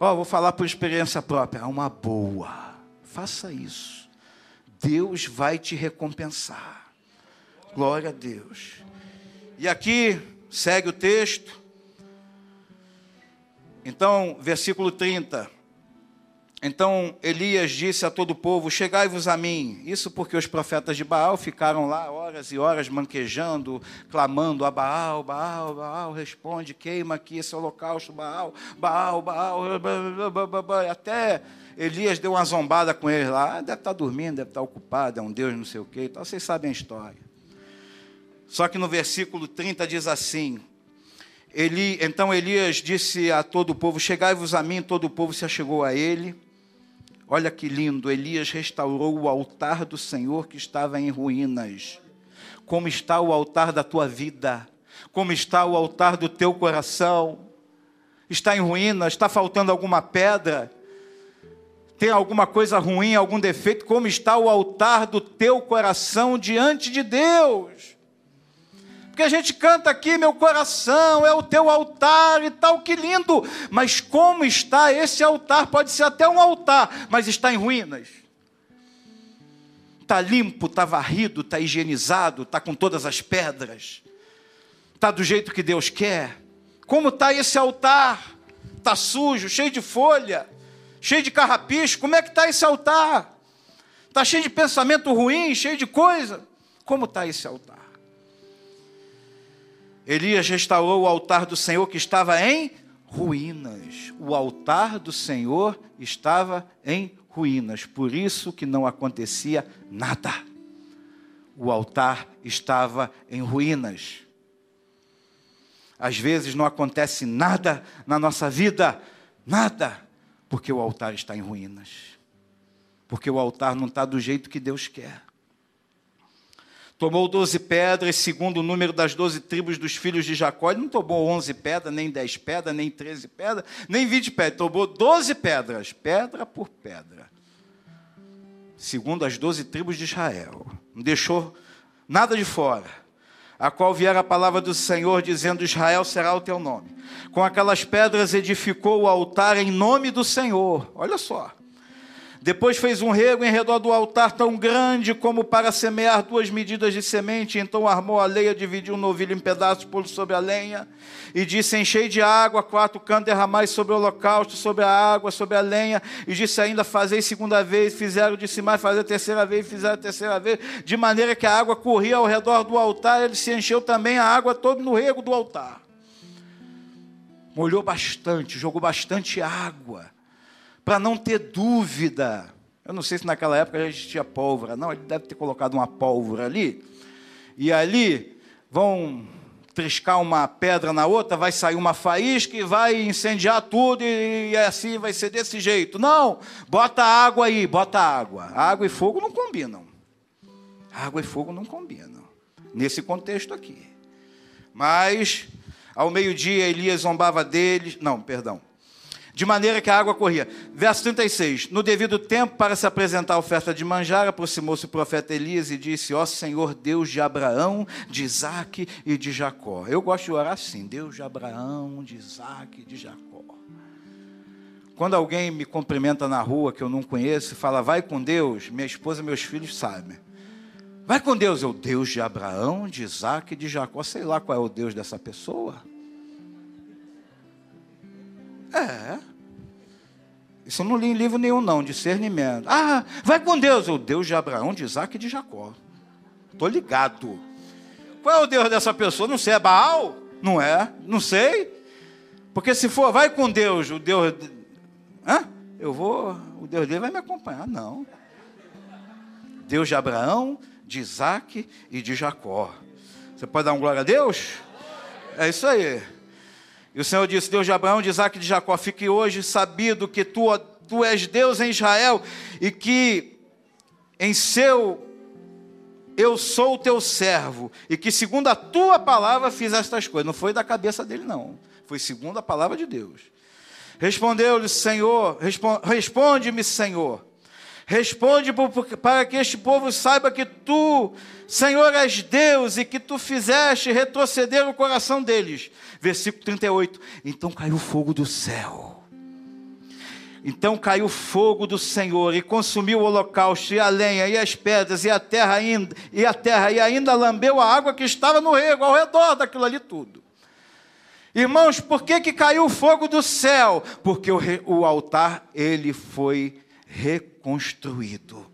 Ó, oh, vou falar por experiência própria. É uma boa. Faça isso. Deus vai te recompensar. Glória a Deus. E aqui segue o texto. Então, versículo 30. Então Elias disse a todo o povo: Chegai-vos a mim. Isso porque os profetas de Baal ficaram lá horas e horas manquejando, clamando a Baal: Baal, Baal, responde, queima aqui esse holocausto, Baal, Baal, Baal. Até Elias deu uma zombada com eles lá: ah, deve estar dormindo, deve estar ocupado, é um Deus não sei o quê. Então vocês sabem a história. Só que no versículo 30 diz assim: Eli, então Elias disse a todo o povo: Chegai-vos a mim, todo o povo se achegou a ele. Olha que lindo, Elias restaurou o altar do Senhor que estava em ruínas. Como está o altar da tua vida? Como está o altar do teu coração? Está em ruínas? Está faltando alguma pedra? Tem alguma coisa ruim, algum defeito? Como está o altar do teu coração diante de Deus? Porque a gente canta aqui, meu coração é o teu altar e tal, que lindo. Mas como está esse altar? Pode ser até um altar, mas está em ruínas. Está limpo, está varrido, está higienizado, está com todas as pedras. Está do jeito que Deus quer. Como está esse altar? Está sujo, cheio de folha, cheio de carrapicho. Como é que está esse altar? Está cheio de pensamento ruim, cheio de coisa. Como está esse altar? Elias restaurou o altar do Senhor que estava em ruínas. O altar do Senhor estava em ruínas, por isso que não acontecia nada. O altar estava em ruínas. Às vezes não acontece nada na nossa vida, nada, porque o altar está em ruínas. Porque o altar não está do jeito que Deus quer. Tomou doze pedras, segundo o número das doze tribos dos filhos de Jacó. Ele não tomou onze pedras, nem dez pedras, nem treze pedras, nem vinte pedras. Tomou doze pedras, pedra por pedra. Segundo as doze tribos de Israel. Não deixou nada de fora. A qual viera a palavra do Senhor, dizendo: Israel será o teu nome. Com aquelas pedras edificou o altar em nome do Senhor. Olha só. Depois fez um rego em redor do altar tão grande como para semear duas medidas de semente. Então armou a leia, dividiu o novilho em pedaços, pôs sobre a lenha. E disse: Enchei de água quatro cantos, derramai sobre o holocausto, sobre a água, sobre a lenha. E disse ainda: Fazei segunda vez. Fizeram, disse mais: Fazer terceira vez. Fizeram terceira vez. De maneira que a água corria ao redor do altar. Ele se encheu também a água todo no rego do altar. Molhou bastante, jogou bastante água para não ter dúvida. Eu não sei se naquela época já existia pólvora, não, ele deve ter colocado uma pólvora ali. E ali vão triscar uma pedra na outra, vai sair uma faísca e vai incendiar tudo e, e assim vai ser desse jeito. Não, bota água aí, bota água. Água e fogo não combinam. Água e fogo não combinam. Nesse contexto aqui. Mas, ao meio-dia, Elias zombava deles. Não, perdão de maneira que a água corria. Verso 36. No devido tempo, para se apresentar a oferta de manjar, aproximou-se o profeta Elias e disse: Ó Senhor, Deus de Abraão, de Isaac e de Jacó. Eu gosto de orar assim: Deus de Abraão, de Isaac e de Jacó. Quando alguém me cumprimenta na rua que eu não conheço e fala, vai com Deus, minha esposa e meus filhos sabem. Vai com Deus, eu, Deus de Abraão, de Isaac e de Jacó. Sei lá qual é o Deus dessa pessoa. É. Isso eu não li em livro nenhum, não, discernimento. Ah, vai com Deus, o Deus de Abraão, de Isaac e de Jacó. Estou ligado. Qual é o Deus dessa pessoa? Não sei, é Baal? Não é? Não sei. Porque se for, vai com Deus, o Deus. Hã? Eu vou, o Deus dele vai me acompanhar. Não. Deus de Abraão, de Isaac e de Jacó. Você pode dar um glória a Deus? É isso aí. E o Senhor disse: Deus de Abraão, de Isaac e de Jacó, fique hoje sabido que tu, tu és Deus em Israel e que em seu eu sou o teu servo, e que segundo a tua palavra fiz estas coisas. Não foi da cabeça dele, não. Foi segundo a palavra de Deus. Respondeu-lhe, Senhor, responde-me, Senhor. Responde para que este povo saiba que tu, Senhor, és Deus e que tu fizeste retroceder o coração deles. Versículo 38. Então caiu fogo do céu. Então caiu fogo do Senhor e consumiu o holocausto e a lenha e as pedras e a terra ainda e a terra e ainda lambeu a água que estava no rego ao redor daquilo ali tudo. Irmãos, por que, que caiu o fogo do céu? Porque o, o altar ele foi reconstruído.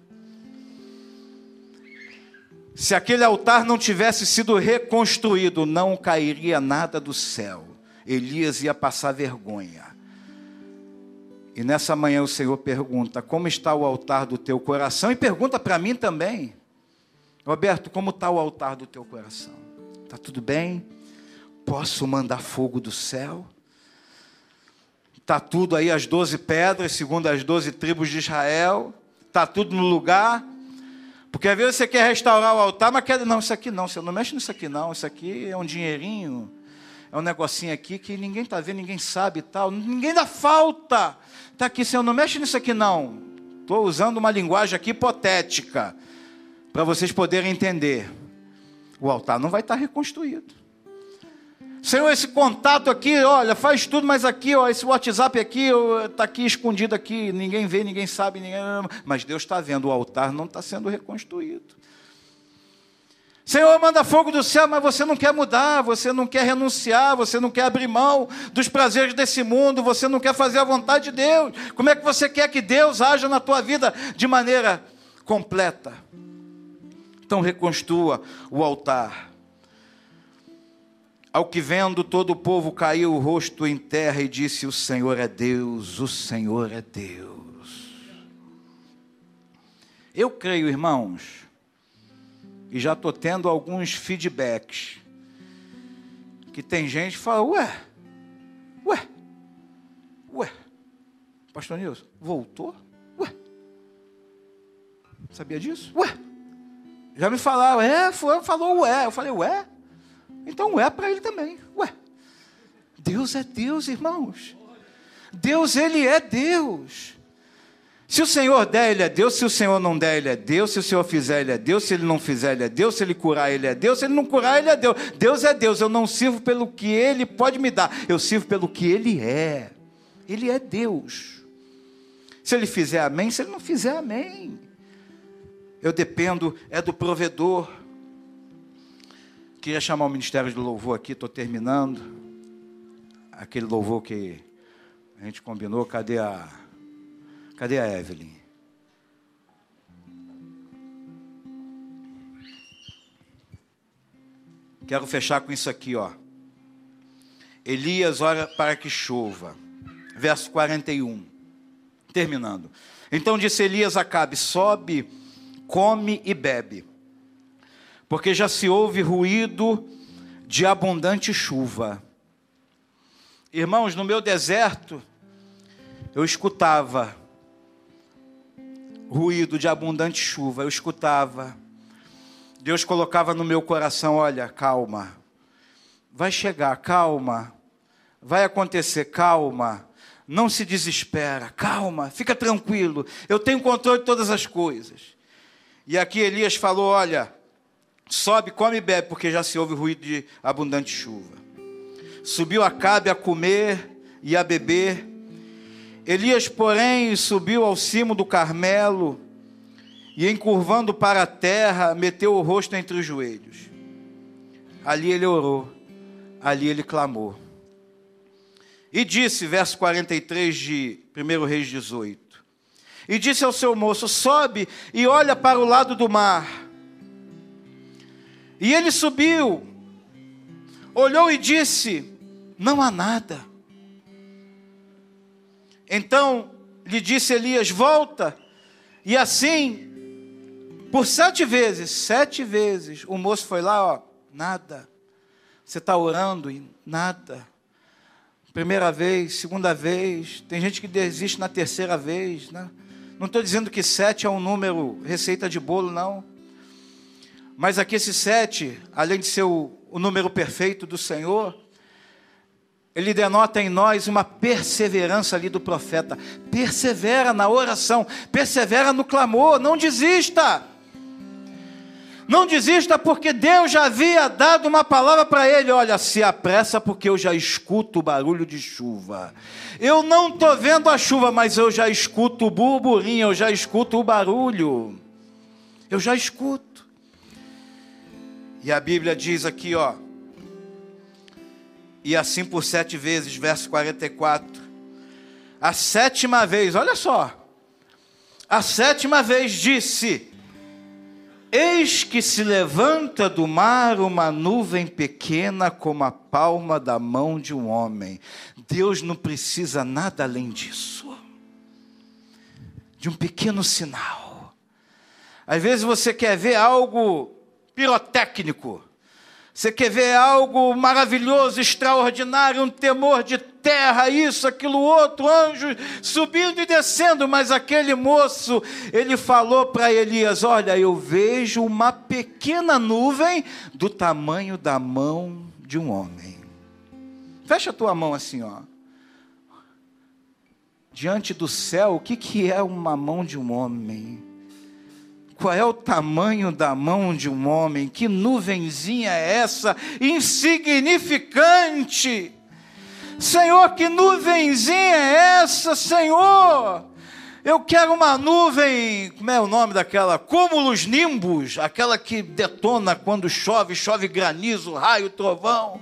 Se aquele altar não tivesse sido reconstruído, não cairia nada do céu. Elias ia passar vergonha. E nessa manhã o Senhor pergunta: Como está o altar do teu coração? E pergunta para mim também: Roberto, como está o altar do teu coração? Está tudo bem? Posso mandar fogo do céu? Está tudo aí, as doze pedras, segundo as doze tribos de Israel. Está tudo no lugar. Porque às vezes você quer restaurar o altar, mas quer. Não, isso aqui não, você não mexe nisso aqui não. Isso aqui é um dinheirinho. É um negocinho aqui que ninguém está vendo, ninguém sabe e tal. Ninguém dá falta. Está aqui, Senhor, não mexe nisso aqui não. Estou usando uma linguagem aqui hipotética. Para vocês poderem entender. O altar não vai estar reconstruído. Senhor, esse contato aqui, olha, faz tudo, mas aqui, ó, esse WhatsApp aqui, está aqui escondido aqui, ninguém vê, ninguém sabe, ninguém... mas Deus está vendo, o altar não está sendo reconstruído. Senhor, manda fogo do céu, mas você não quer mudar, você não quer renunciar, você não quer abrir mão dos prazeres desse mundo, você não quer fazer a vontade de Deus. Como é que você quer que Deus haja na tua vida de maneira completa? Então reconstrua o altar. Ao que vendo todo o povo caiu o rosto em terra e disse: O Senhor é Deus, o Senhor é Deus. Eu creio, irmãos, e já estou tendo alguns feedbacks, que tem gente que fala: Ué, ué, ué, Pastor Nilson, voltou? Ué, sabia disso? Ué, Já me falaram, é, falou ué. Eu falei, ué? Então ué para ele também. Ué. Deus é Deus, irmãos. Deus, ele é Deus. Se o Senhor der, ele é Deus. Se o Senhor não der, ele é Deus. Se o Senhor fizer, ele é Deus. Se ele não fizer, ele é Deus. Se ele curar, ele é Deus. Se ele não curar, ele é Deus. Deus é Deus. Eu não sirvo pelo que ele pode me dar. Eu sirvo pelo que ele é. Ele é Deus. Se ele fizer amém, se ele não fizer amém. Eu dependo, é do provedor. Queria chamar o Ministério do Louvor aqui, estou terminando. Aquele louvor que a gente combinou, cadê a. Cadê a Evelyn? Quero fechar com isso aqui, ó. Elias ora para que chova. Verso 41. Terminando. Então disse Elias a Cabe: sobe, come e bebe, porque já se ouve ruído de abundante chuva. Irmãos, no meu deserto, eu escutava ruído de abundante chuva, eu escutava. Deus colocava no meu coração: olha, calma, vai chegar, calma, vai acontecer, calma, não se desespera, calma, fica tranquilo, eu tenho controle de todas as coisas. E aqui Elias falou: olha, sobe, come e bebe, porque já se ouve ruído de abundante chuva. Subiu Acabe a comer e a beber. Elias, porém, subiu ao cimo do Carmelo e, encurvando para a terra, meteu o rosto entre os joelhos. Ali ele orou, ali ele clamou. E disse, verso 43 de 1 Reis 18: E disse ao seu moço: Sobe e olha para o lado do mar. E ele subiu, olhou e disse: Não há nada. Então lhe disse Elias: Volta. E assim, por sete vezes, sete vezes, o moço foi lá, ó, nada. Você está orando e nada. Primeira vez, segunda vez, tem gente que desiste na terceira vez, né? Não estou dizendo que sete é um número receita de bolo, não. Mas aqui esse sete, além de ser o, o número perfeito do Senhor, ele denota em nós uma perseverança ali do profeta. Persevera na oração, persevera no clamor, não desista. Não desista, porque Deus já havia dado uma palavra para ele: olha, se apressa, porque eu já escuto o barulho de chuva. Eu não estou vendo a chuva, mas eu já escuto o burburinho, eu já escuto o barulho. Eu já escuto. E a Bíblia diz aqui, ó. E assim por sete vezes, verso 44. A sétima vez, olha só. A sétima vez disse: Eis que se levanta do mar uma nuvem pequena como a palma da mão de um homem. Deus não precisa nada além disso. De um pequeno sinal. Às vezes você quer ver algo pirotécnico. Você quer ver algo maravilhoso, extraordinário, um temor de terra, isso, aquilo outro, anjos subindo e descendo, mas aquele moço, ele falou para Elias: Olha, eu vejo uma pequena nuvem do tamanho da mão de um homem. Fecha a tua mão assim, ó. Diante do céu, o que, que é uma mão de um homem? Qual é o tamanho da mão de um homem? Que nuvenzinha é essa? Insignificante. Senhor, que nuvenzinha é essa, Senhor? Eu quero uma nuvem, como é o nome daquela? Cúmulos nimbus, aquela que detona quando chove, chove granizo, raio, trovão.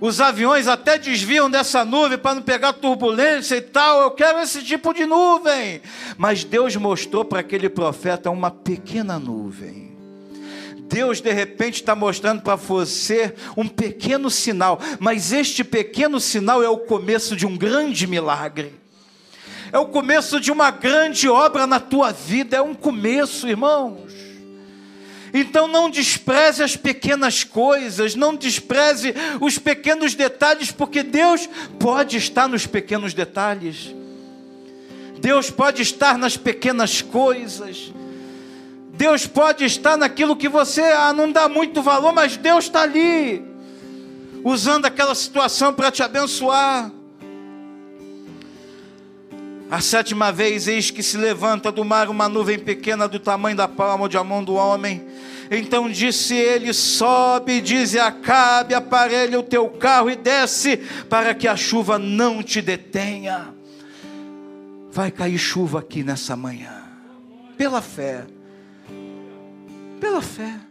Os aviões até desviam dessa nuvem para não pegar turbulência e tal. Eu quero esse tipo de nuvem. Mas Deus mostrou para aquele profeta uma pequena nuvem. Deus de repente está mostrando para você um pequeno sinal, mas este pequeno sinal é o começo de um grande milagre. É o começo de uma grande obra na tua vida, é um começo, irmãos. Então não despreze as pequenas coisas, não despreze os pequenos detalhes, porque Deus pode estar nos pequenos detalhes. Deus pode estar nas pequenas coisas. Deus pode estar naquilo que você ah, não dá muito valor, mas Deus está ali, usando aquela situação para te abençoar. A sétima vez, eis que se levanta do mar uma nuvem pequena do tamanho da palma de a mão do homem. Então disse ele: Sobe, diz e Acabe, aparelha o teu carro e desce, para que a chuva não te detenha. Vai cair chuva aqui nessa manhã, pela fé, pela fé.